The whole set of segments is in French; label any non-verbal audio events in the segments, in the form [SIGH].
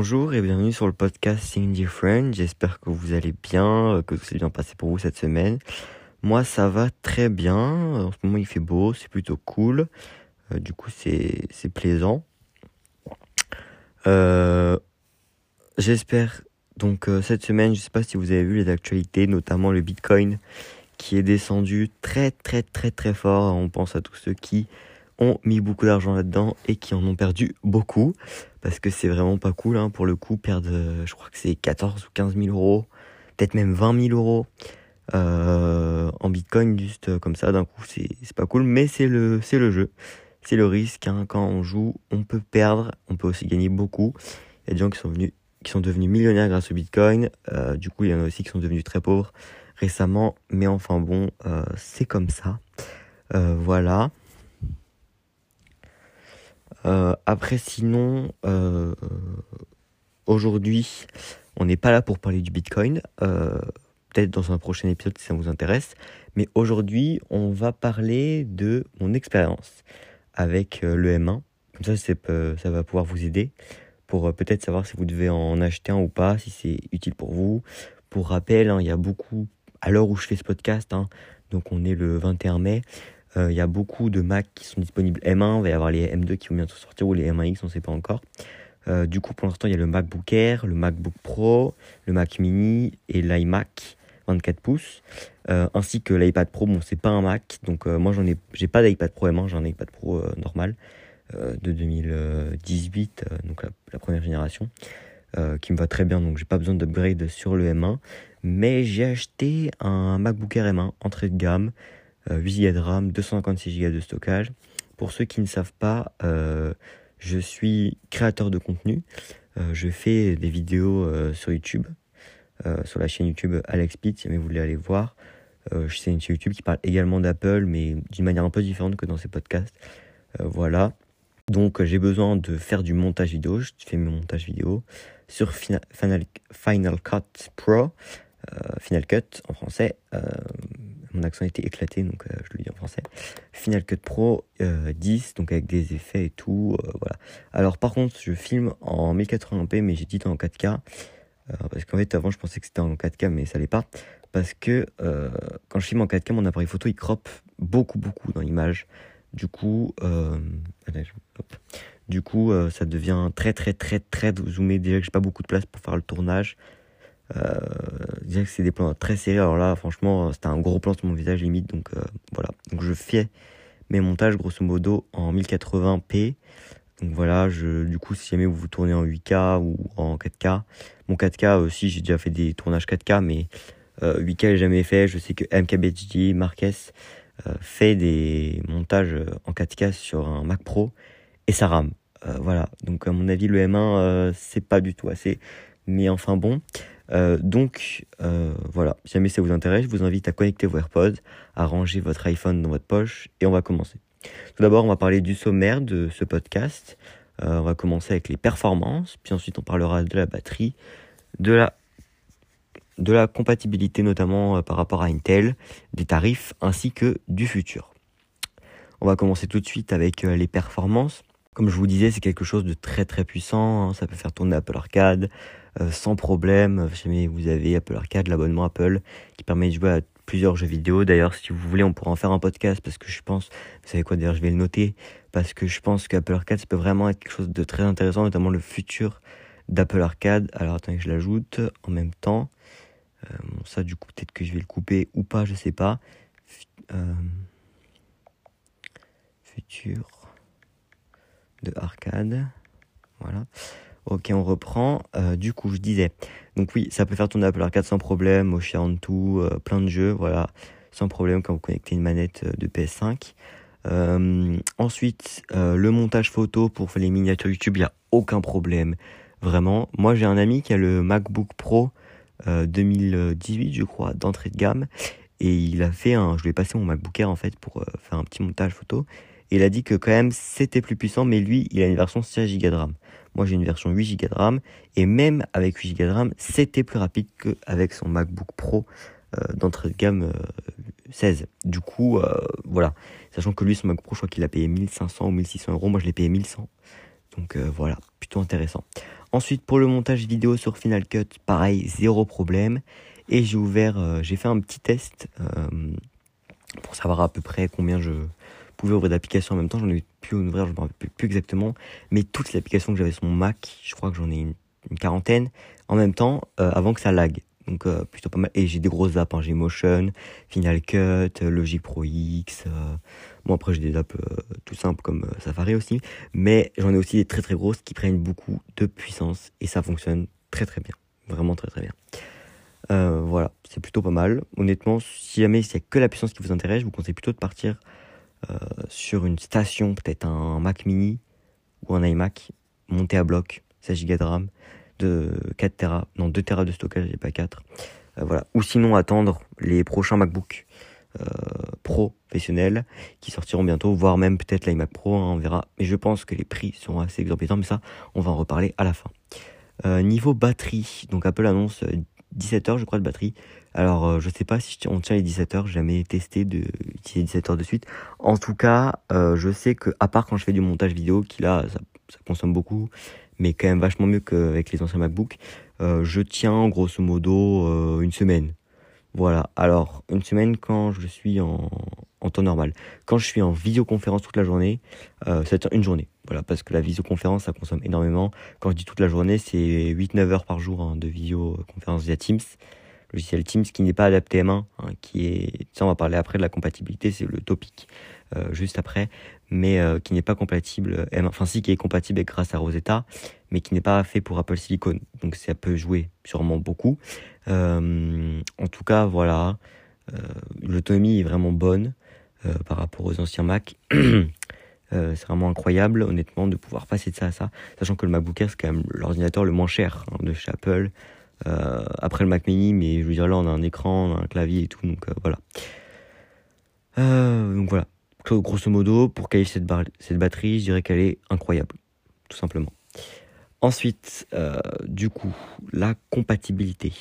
Bonjour et bienvenue sur le podcast Sing Different. J'espère que vous allez bien, que tout s'est bien passé pour vous cette semaine. Moi, ça va très bien. En ce moment, il fait beau, c'est plutôt cool. Euh, du coup, c'est plaisant. Euh, J'espère donc euh, cette semaine, je sais pas si vous avez vu les actualités, notamment le Bitcoin qui est descendu très très très très fort. On pense à tous ceux qui ont mis beaucoup d'argent là-dedans et qui en ont perdu beaucoup parce que c'est vraiment pas cool hein, pour le coup perdre je crois que c'est 14 ou 15 000 euros peut-être même 20 000 euros euh, en bitcoin juste comme ça d'un coup c'est pas cool. Mais c'est le c'est le jeu. C'est le risque hein. quand on joue on peut perdre on peut aussi gagner beaucoup. Il y a des gens qui sont venus qui sont devenus millionnaires grâce au bitcoin. Euh, du coup il y en a aussi qui sont devenus très pauvres récemment. Mais enfin bon euh, c'est comme ça. Euh, voilà. euh, après, sinon, euh, aujourd'hui, on n'est pas là pour parler du Bitcoin. Euh, Peut-être dans un prochain épisode si ça vous intéresse. Mais aujourd'hui, on va parler de mon expérience avec euh, le M1. Comme ça, euh, ça va pouvoir vous aider pour euh, peut-être savoir si vous devez en acheter un ou pas, si c'est utile pour vous. Pour rappel, hein, il y a beaucoup, à l'heure où je fais ce podcast, hein, donc on est le 21 mai, euh, il y a beaucoup de Mac qui sont disponibles M1, il va y avoir les M2 qui vont bientôt sortir ou les M1X, on ne sait pas encore. Euh, du coup, pour l'instant, il y a le MacBook Air, le MacBook Pro, le Mac Mini et l'iMac 24 pouces, euh, ainsi que l'iPad Pro. Bon, c'est pas un Mac, donc euh, moi j'en ai, j'ai pas d'iPad Pro M1, j'ai un iPad Pro euh, normal euh, de 2018, euh, donc la, la première génération, euh, qui me va très bien, donc j'ai pas besoin d'upgrade sur le M1. Mais j'ai acheté un MacBook Air M1 entrée de gamme, euh, 8 Go de RAM, 256 Go de stockage. Pour ceux qui ne savent pas, euh, je suis créateur de contenu. Euh, je fais des vidéos euh, sur YouTube, euh, sur la chaîne YouTube Alex Pitt, si jamais vous voulez aller voir. Euh, c'est une chaîne YouTube qui parle également d'Apple, mais d'une manière un peu différente que dans ces podcasts. Euh, voilà. Donc euh, j'ai besoin de faire du montage vidéo. Je fais mes montages vidéo sur Fina- Final, Final Cut Pro, euh, Final Cut en français. Euh, mon accent était éclaté, donc euh, je le dis en français. Final Cut Pro euh, 10, donc avec des effets et tout. euh, voilà. Alors par contre, je filme en 1080p, mais j'ai dit en 4K. euh, parce qu'en fait, avant, je pensais que c'était en 4K, mais ça l'est pas. Parce que euh, quand je filme en 4K, mon appareil photo, il crop beaucoup, beaucoup dans l'image. Du coup, euh, du coup euh, ça devient très, très, très, très zoomé. Déjà que j'ai pas beaucoup de place pour faire le tournage. Euh, que c'est des plans très serrés. Alors là, franchement, c'était un gros plan sur mon visage limite. Donc euh, voilà. Donc je fais mes montages grosso modo en 1080p. Donc voilà, je, du coup, si jamais vous tournez en 8K ou en 4K, mon 4K aussi, j'ai déjà fait des tournages 4K, mais euh, 8K, j'ai jamais fait. Je sais que MKBHD, Marques, euh, fait des montages euh, en 4K sur un Mac Pro et ça rame. Euh, voilà, donc à mon avis, le M1, euh, c'est pas du tout assez, mais enfin bon. Euh, donc euh, voilà, si jamais ça vous intéresse, je vous invite à connecter vos AirPods, à ranger votre iPhone dans votre poche et on va commencer. Tout d'abord, on va parler du sommaire de ce podcast. Euh, on va commencer avec les performances, puis ensuite on parlera de la batterie, de la, de la compatibilité notamment par rapport à Intel, des tarifs ainsi que du futur. On va commencer tout de suite avec les performances. Comme je vous disais, c'est quelque chose de très très puissant. hein. Ça peut faire tourner Apple Arcade sans problème. Jamais vous avez Apple Arcade, l'abonnement Apple qui permet de jouer à plusieurs jeux vidéo. D'ailleurs, si vous voulez, on pourra en faire un podcast parce que je pense, vous savez quoi, d'ailleurs, je vais le noter parce que je pense qu'Apple Arcade, ça peut vraiment être quelque chose de très intéressant, notamment le futur d'Apple Arcade. Alors attendez que je l'ajoute en même temps. Euh, ça, du coup, peut-être que je vais le couper ou pas, je sais pas. Fu- euh, futur de arcade. Voilà. Ok, on reprend. Euh, du coup, je disais. Donc oui, ça peut faire tourner Apple Arcade sans problème, Ocean 2, euh, plein de jeux, voilà, sans problème quand vous connectez une manette euh, de PS5. Euh, ensuite, le montage photo pour les miniatures YouTube, il n'y a aucun problème. Vraiment. Moi, j'ai un ami qui a le MacBook Pro euh, 2018, je crois, d'entrée de gamme. Et il a fait un. Je lui ai passé mon MacBook Air en fait pour faire un petit montage photo. Il a dit que quand même c'était plus puissant, mais lui, il a une version 16 Go de RAM. Moi, j'ai une version 8 Go de RAM. Et même avec 8 Go de RAM, c'était plus rapide qu'avec son MacBook Pro euh, d'entrée de gamme euh, 16. Du coup, euh, voilà. Sachant que lui, son MacBook Pro, je crois qu'il a payé 1500 ou 1600 euros. Moi, je l'ai payé 1100. Donc euh, voilà, plutôt intéressant. Ensuite, pour le montage vidéo sur Final Cut, pareil, zéro problème. Et j'ai ouvert, euh, j'ai fait un petit test euh, pour savoir à peu près combien je pouvais ouvrir d'applications en même temps. J'en ai pu ouvrir, je ne me rappelle plus exactement. Mais toutes les applications que j'avais sur mon Mac, je crois que j'en ai une, quarantaine en même temps euh, avant que ça lag. Donc plutôt pas mal. Et j'ai des grosses apps, hein. j'ai Motion, Final Cut, Logic Pro X. Bon après j'ai des apps tout simples comme Safari aussi. Mais j'en ai aussi des très très grosses qui prennent beaucoup de puissance. Et ça fonctionne très très bien. Vraiment très très bien. Euh, voilà, c'est plutôt pas mal. Honnêtement, si jamais il n'y a que la puissance qui vous intéresse, je vous conseille plutôt de partir euh, sur une station, peut-être un Mac mini ou un iMac, monté à bloc, 16 Go de RAM, de 4 Tera, non 2 Tera de stockage et pas 4. Euh, voilà. Ou sinon attendre les prochains MacBook Pro professionnels qui sortiront bientôt, voire même peut-être l'iMac Pro, hein, on verra. Mais je pense que les prix seront assez exorbitants, mais ça, on va en reparler à la fin. niveau batterie, donc Apple annonce 17 heures, je crois, de batterie. Alors, euh, je sais pas si on tient les 17 heures, j'ai jamais testé de utiliser 17 heures de suite. En tout cas, euh, je sais que, à part quand je fais du montage vidéo, qui là, ça, consomme beaucoup, mais quand même vachement mieux qu'avec les anciens MacBook, euh, je tiens grosso modo une semaine. Voilà. Alors, une semaine quand je suis en, temps normal. Quand je suis en visioconférence toute la journée, euh, c'est une journée. Voilà, parce que la visioconférence, ça consomme énormément. Quand je dis toute la journée, c'est 8-9 heures par jour hein, de visioconférence via Teams. Logiciel Teams qui n'est pas adapté M1, hein, qui est, ça on va parler après de la compatibilité, c'est le topic euh, juste après, mais euh, qui n'est pas compatible M1, enfin si qui est compatible grâce à Rosetta, mais qui n'est pas fait pour Apple Silicon. Donc ça peut jouer sûrement beaucoup. Euh, en tout cas, voilà, euh, l'autonomie est vraiment bonne. Euh, par rapport aux anciens Mac. [CLEARS THROAT] Euh, c'est vraiment incroyable, honnêtement, de pouvoir passer de ça à ça, sachant que le MacBook Air, c'est quand même l'ordinateur le moins cher hein, de chez Apple. Euh, après le Mac Mini, mais je veux dire, là, on a un écran, un clavier et tout, donc voilà. donc voilà. Grosso modo, pour qualifier cette, cette batterie, je dirais qu'elle est incroyable, tout simplement. Ensuite, du coup, la compatibilité.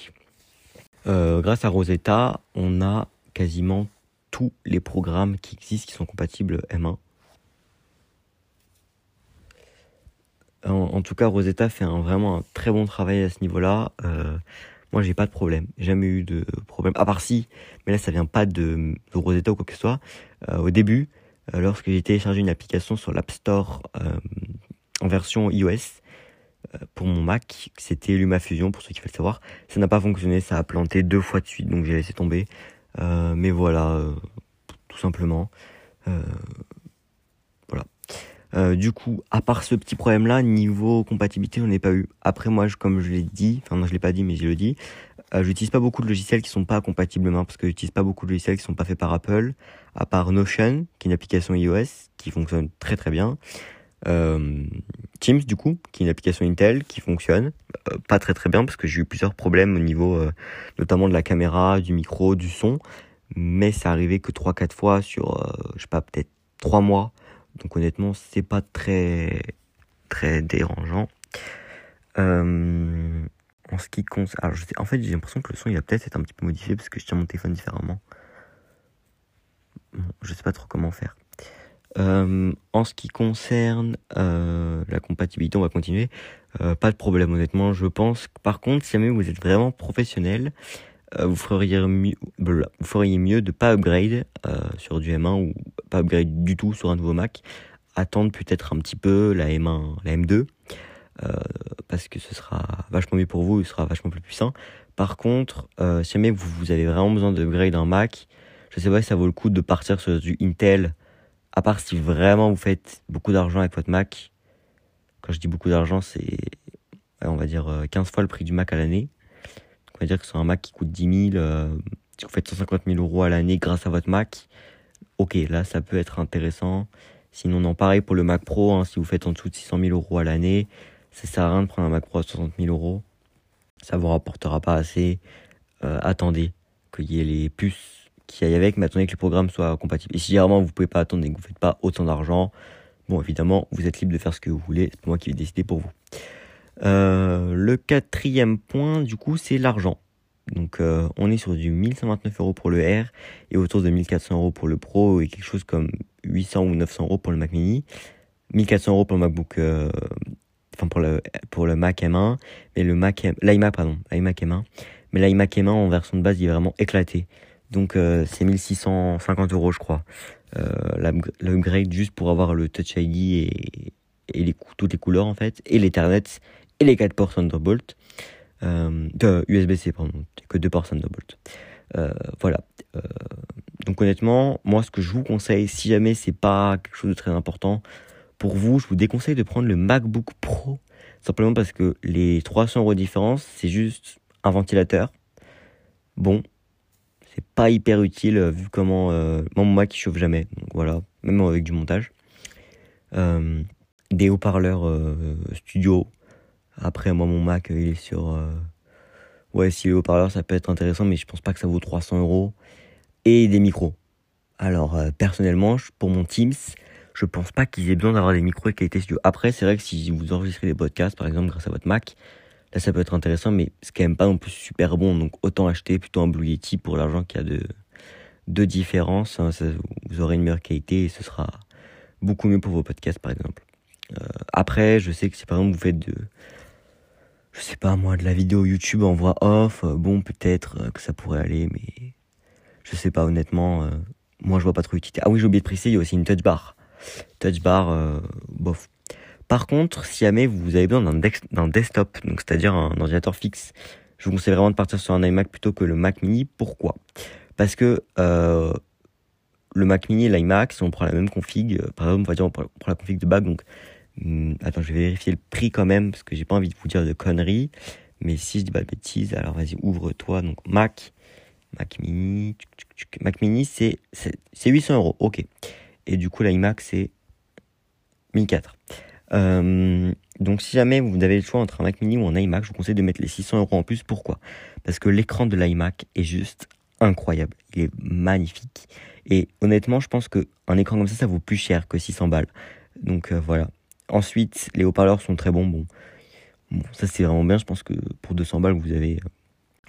grâce à Rosetta, on a quasiment tous les programmes qui existent qui sont compatibles M1. En, tout cas, Rosetta fait un, vraiment un très bon travail à ce niveau-là. Euh, moi, j'ai pas de problème, jamais eu de problème. À part si, mais là, ça vient pas de, Rosetta ou quoi que ce soit. Euh, au début, euh, lorsque j'ai téléchargé une application sur l'App Store en version iOS pour mon Mac, c'était LumaFusion pour ceux qui veulent savoir, ça n'a pas fonctionné, ça a planté deux fois de suite, donc j'ai laissé tomber. Euh, mais voilà, euh, tout simplement. Euh, du coup, à part ce petit problème-là, niveau compatibilité, on n'est pas eu. Après, moi, comme je l'ai dit, enfin non, je l'ai pas dit, mais je le dis, euh, j'utilise pas beaucoup de logiciels qui sont pas compatibles parce que j'utilise pas beaucoup de logiciels qui sont pas faits par Apple, à part Notion, qui est une application iOS qui fonctionne très très bien. Euh, Teams du coup, qui est une application Intel qui fonctionne pas très très bien parce que j'ai eu plusieurs problèmes au niveau notamment de la caméra, du micro, du son, mais ça arrivé que 3-4 fois sur je sais pas peut-être 3 mois. Donc honnêtement, c'est pas très très dérangeant. en ce qui concerne, alors je sais, en fait j'ai l'impression que le son il va peut-être être un petit peu modifié parce que je tiens mon téléphone différemment. je sais pas trop comment faire. Euh, en ce qui concerne euh, la compatibilité, on va continuer. Euh, pas de problème honnêtement, je pense. Par contre, si jamais vous êtes vraiment professionnel, vous feriez mieux, vous feriez mieux de pas upgrade sur du M1 ou pas upgrade du tout sur un nouveau Mac. Attendre peut-être un petit peu la M1, la M2, parce que ce sera vachement mieux pour vous, il sera vachement plus puissant. Par contre, si jamais vous, vous avez vraiment besoin d'upgrade un Mac, je sais pas si ça vaut le coup de partir sur du Intel à part si vraiment vous faites beaucoup d'argent avec votre Mac. Quand je dis beaucoup d'argent, c'est, on va dire, 15 euh, fois le prix du Mac à l'année. On va dire que c'est un Mac qui coûte 10 000, euh, si vous faites 150 000 euros à l'année grâce à votre Mac, ok, là, ça peut être intéressant. Sinon, non, pareil pour le Mac Pro, hein, si vous faites en dessous de 600 000 euros à l'année, ça sert à rien de prendre un Mac Pro à 60 000 euros. Ça vous rapportera pas assez. Euh, attendez qu'il y ait les puces qui aille avec, mais attendez que les programmes soient compatibles. Et si vraiment vous pouvez pas attendre et que vous faites pas autant d'argent, bon évidemment vous êtes libre de faire ce que vous voulez, c'est moi qui vais décider pour vous. Euh, le quatrième point du coup c'est l'argent. Donc euh, on est sur du 1129 euros pour le R et autour de 1400 euros pour le Pro et quelque chose comme 800 ou 900 euros pour le Mac Mini, 1400 euros pour le MacBook euh, enfin pour le, Mac M1, mais le Mac, l'iMac, pardon, l'iMac M1. Mais l'iMac M1 en version de base, il est vraiment éclaté. Donc c'est 1650 euros, je crois. L'upgrade juste pour avoir le Touch ID et, toutes les couleurs en fait, et l'Ethernet et les 4 ports Thunderbolt. Euh, de USB-C, pardon, que 2 ports Thunderbolt. Euh, voilà. Euh, donc honnêtement, moi ce que je vous conseille, si jamais c'est pas quelque chose de très important pour vous, je vous déconseille de prendre le MacBook Pro. Simplement parce que les 300 euros de différence, c'est juste un ventilateur. Bon, c'est pas hyper utile vu comment mon Mac il chauffe jamais. Donc voilà, même avec du montage. des haut-parleurs studio. Après, moi mon Mac il est sur ouais, si les haut-parleurs, ça peut être intéressant, mais je pense pas que ça vaut 300 euros. Et des micros. Alors, euh, personnellement, pour mon Teams, je pense pas qu'ils aient besoin d'avoir des micros de qualité studio. Après, c'est vrai que si vous enregistrez des podcasts, par exemple, grâce à votre Mac, là, ça peut être intéressant, mais c'est quand même pas non plus super bon. Donc, autant acheter plutôt un Blue Yeti pour l'argent qu'il y a de, de différence. Hein. vous aurez une meilleure qualité et ce sera beaucoup mieux pour vos podcasts, par exemple. Euh, après, je sais que si par exemple vous faites de, je sais pas moi, de la vidéo YouTube en voix off, euh, bon peut-être euh, que ça pourrait aller, mais je sais pas honnêtement, euh, moi je vois pas trop l'utilité. Ah oui, j'ai oublié de préciser, il y a aussi une touch bar. Touch bar, bof. Par contre, si jamais vous avez besoin d'un desktop, donc c'est-à-dire un ordinateur fixe, je vous conseille vraiment de partir sur un iMac plutôt que le Mac Mini. Pourquoi? Parce que le Mac Mini et l'iMac, si on prend la même config, par exemple, on va dire on prend la config de base, donc Hmm, attends, je vais vérifier le prix quand même, parce que j'ai pas envie de vous dire de conneries. Mais si je dis pas de bêtises, alors vas-y, ouvre-toi. Donc Mac, Mac Mini, Mac Mini, c'est, c'est 800 euros, ok. Et du coup, l'iMac, c'est 1004. Euh, donc si jamais vous avez le choix entre un Mac Mini ou un iMac, je vous conseille de mettre les 600 euros en plus. Pourquoi? Parce que l'écran de l'iMac est juste incroyable. Il est magnifique. Et honnêtement, je pense qu'un écran comme ça, ça vaut plus cher que 600 balles. Donc euh, voilà. Ensuite, les haut-parleurs sont très bons. Bon, ça c'est vraiment bien. Je pense que pour 200 balles, vous avez,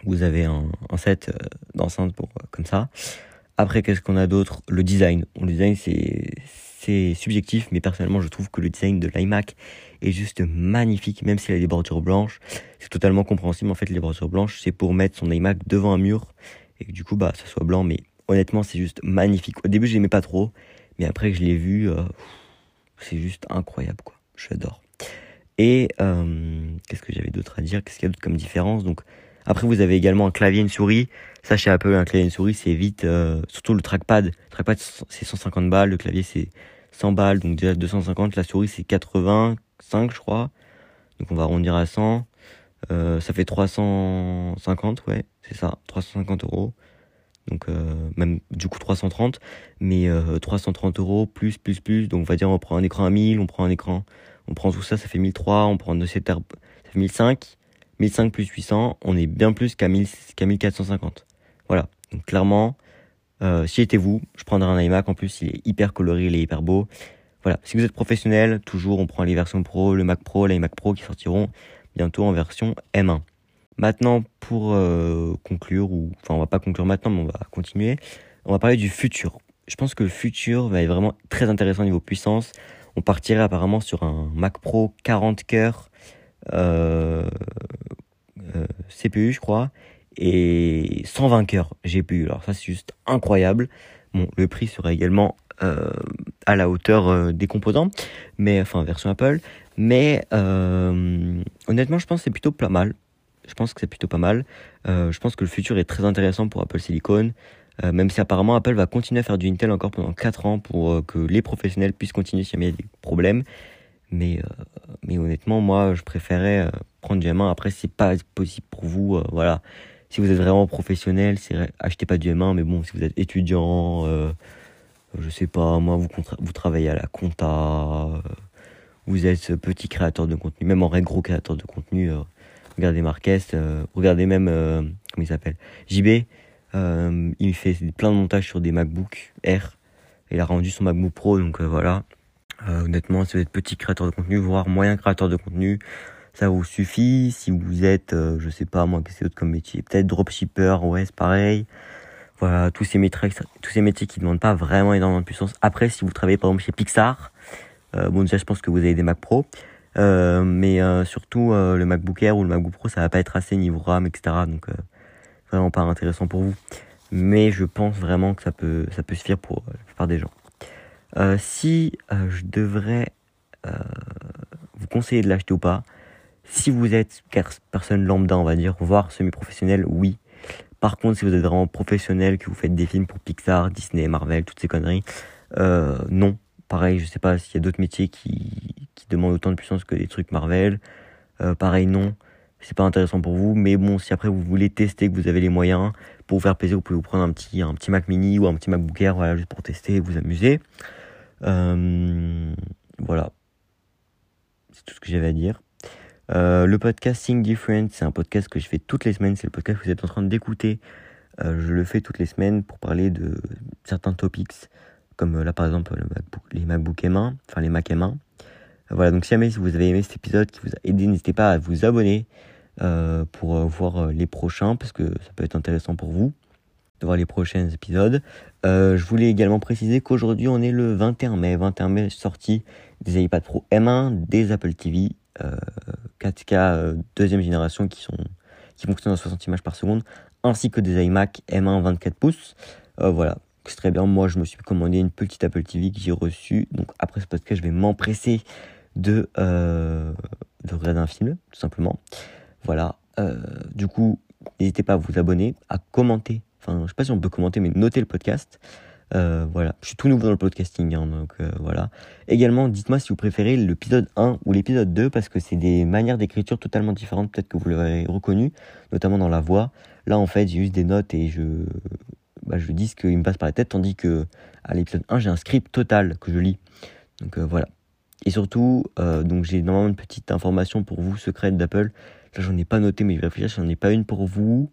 vous avez un, set euh, d'enceinte pour euh, comme ça. Après, qu'est-ce qu'on a d'autre? Le design. Le design, c'est c'est subjectif, mais personnellement, je trouve que le design de l'iMac est juste magnifique, même s'il a des bordures blanches. C'est totalement compréhensible. En fait, les bordures blanches, c'est pour mettre son iMac devant un mur et que du coup, bah, ça soit blanc. Mais honnêtement, c'est juste magnifique. Au début, je l'aimais pas trop, mais après que je l'ai vu, euh, c'est juste incroyable, quoi. J'adore. Et euh, qu'est-ce que j'avais d'autre à dire? Qu'est-ce qu'il y a d'autre comme différence? Donc après, vous avez également un clavier et une souris. Ça, chez Apple, un clavier et une souris, c'est vite. Euh, surtout le trackpad. Le trackpad, c'est 150 balles. Le clavier, c'est 100 balles. Donc déjà 250. La souris, c'est 85, je crois. Donc on va arrondir à 100. Euh, ça fait 350, ouais, c'est ça, 350 euros donc euh, même du coup 330, mais 330 euh, euros plus plus plus, donc on va dire on prend un écran à 1000, on prend un écran, on prend tout ça, ça fait 1003, on prend un dossier ça fait 1005, 1005 plus 800, on est bien plus qu'à 1450. Voilà, donc clairement, euh, si j'étais vous, je prendrais un iMac, en plus il est hyper coloré, il est hyper beau. Voilà, si vous êtes professionnel, toujours on prend les versions Pro, le Mac Pro, l'iMac Pro qui sortiront bientôt en version M1. Maintenant, pour euh, conclure, ou enfin on va pas conclure maintenant, mais on va continuer, on va parler du futur. Je pense que le futur va être vraiment très intéressant au niveau puissance. On partirait apparemment sur un Mac Pro 40 cœurs euh, euh, CPU, je crois, et 120 cœurs GPU. Alors ça, c'est juste incroyable. Bon, le prix serait également euh, à la hauteur euh, des composants, mais enfin version Apple. Mais euh, honnêtement, je pense que c'est plutôt pas mal. Je pense que c'est plutôt pas mal. Euh, je pense que le futur est très intéressant pour Apple Silicon. Euh, même si apparemment Apple va continuer à faire du Intel encore pendant 4 ans pour euh, que les professionnels puissent continuer si jamais il y a des problèmes. Mais, mais honnêtement, moi, je préférais prendre du M1. Après, c'est pas possible pour vous. voilà. Si vous êtes vraiment professionnel, achetez pas du M1. Mais bon, si vous êtes étudiant, je sais pas, moi, vous, vous travaillez à la compta, vous êtes petit créateur de contenu, même en vrai gros créateur de contenu regardez Marquez, euh, regardez même, euh, comment il s'appelle, JB, euh, il fait plein de montages sur des MacBook Air. Il a rendu son MacBook Pro, donc voilà. honnêtement, si vous êtes petit créateur de contenu, voire moyen créateur de contenu, ça vous suffit. Si vous êtes, je sais pas moi, qu'est-ce que c'est autre comme métier, peut-être dropshipper, ouais, c'est pareil. Voilà, tous ces métiers, tous ces métiers qui ne demandent pas vraiment énormément de puissance. Après, si vous travaillez par exemple chez Pixar, bon déjà je pense que vous avez des Mac Pro. Mais surtout, le MacBook Air ou le MacBook Pro, ça va pas être assez niveau RAM, etc. Donc, vraiment pas intéressant pour vous. Mais je pense vraiment que ça peut, ça peut suffire pour la plupart des gens. si je devrais vous conseiller de l'acheter ou pas, si vous êtes personne lambda, on va dire, voire semi-professionnel, oui. Par contre, si vous êtes vraiment professionnel, que vous faites des films pour Pixar, Disney, Marvel, toutes ces conneries, euh, non. Pareil, je sais pas s'il y a d'autres métiers qui, qui, demandent autant de puissance que des trucs Marvel. Euh, pareil, non. C'est pas intéressant pour vous. Mais bon, si après vous voulez tester, que vous avez les moyens, pour vous faire plaisir, vous pouvez vous prendre un petit, un petit Mac mini ou un petit MacBook Air, voilà, juste pour tester et vous amuser. Euh, voilà. C'est tout ce que j'avais à dire. Euh, le podcast Think Different, c'est un podcast que je fais toutes les semaines. C'est le podcast que vous êtes en train d'écouter. Je le fais toutes les semaines pour parler de certains topics, comme euh, là par exemple les MacBook M1, enfin les Mac M1. voilà, donc si jamais vous avez aimé cet épisode qui vous a aidé, n'hésitez pas à vous abonner pour voir les prochains, parce que ça peut être intéressant pour vous de voir les prochains épisodes. je voulais également préciser qu'aujourd'hui on est le 21 mai. 21 mai sortie des iPad Pro M1, des Apple TV 4K euh, deuxième génération qui, sont, qui fonctionnent à 60 images par seconde, ainsi que des iMac M1 24 pouces. Euh, voilà, c'est très bien. Moi, je me suis commandé une petite Apple TV que j'ai reçue. Donc après ce podcast, je vais m'empresser de, euh, de regarder un film, tout simplement. Voilà. du coup, n'hésitez pas à vous abonner, à commenter. Enfin, je sais pas si on peut commenter, mais noter le podcast. Euh, voilà, je suis tout nouveau dans le podcasting, hein, donc euh, voilà. Également, dites-moi si vous préférez l'épisode 1 ou l'épisode 2, parce que c'est des manières d'écriture totalement différentes, peut-être que vous l'avez reconnu, notamment dans la voix. Là, en fait, j'ai juste des notes et je, bah, je dis ce qu'il me passe par la tête, tandis que à l'épisode 1, j'ai un script total que je lis. Donc euh, voilà. Et surtout, donc j'ai normalement une petite information pour vous, secrète d'Apple. Là, j'en ai pas noté, mais je vais réfléchir, j'en ai pas une pour vous.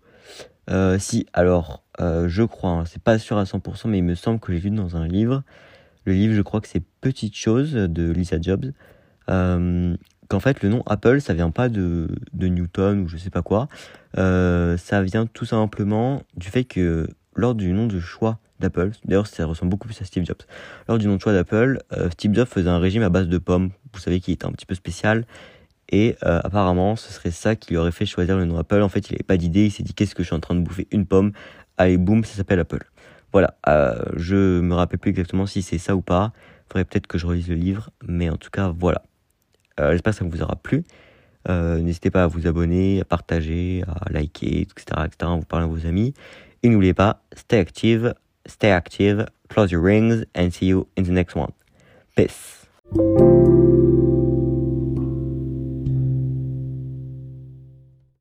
Euh, si, alors, euh, je crois, hein, c'est pas sûr à 100%, mais il me semble que j'ai vu dans un livre. Le livre, je crois que c'est Petite chose de Lisa Jobs. Euh, qu'en fait, le nom Apple, ça vient pas de, de Newton ou je sais pas quoi. ça vient tout simplement du fait que lors du nom de choix d'Apple, d'ailleurs, ça ressemble beaucoup plus à Steve Jobs. Lors du nom de choix d'Apple, Steve Jobs faisait un régime à base de pommes. Vous savez qu'il était un petit peu spécial. Et euh, apparemment, ce serait ça qui lui aurait fait choisir le nom Apple. En fait, il n'avait pas d'idée. Il s'est dit qu'est-ce que je suis en train de bouffer? Une pomme. Allez, boum, ça s'appelle Apple. Voilà. Euh, je me rappelle plus exactement si c'est ça ou pas. Il faudrait peut-être que je relise le livre. Mais en tout cas, voilà. Euh, J'espère que ça vous aura plu. Euh, n'hésitez pas à vous abonner, à partager, à liker, etc., vous parler à vos amis. Et n'oubliez pas, stay active, stay active, close your rings, and see you in the next one. Peace.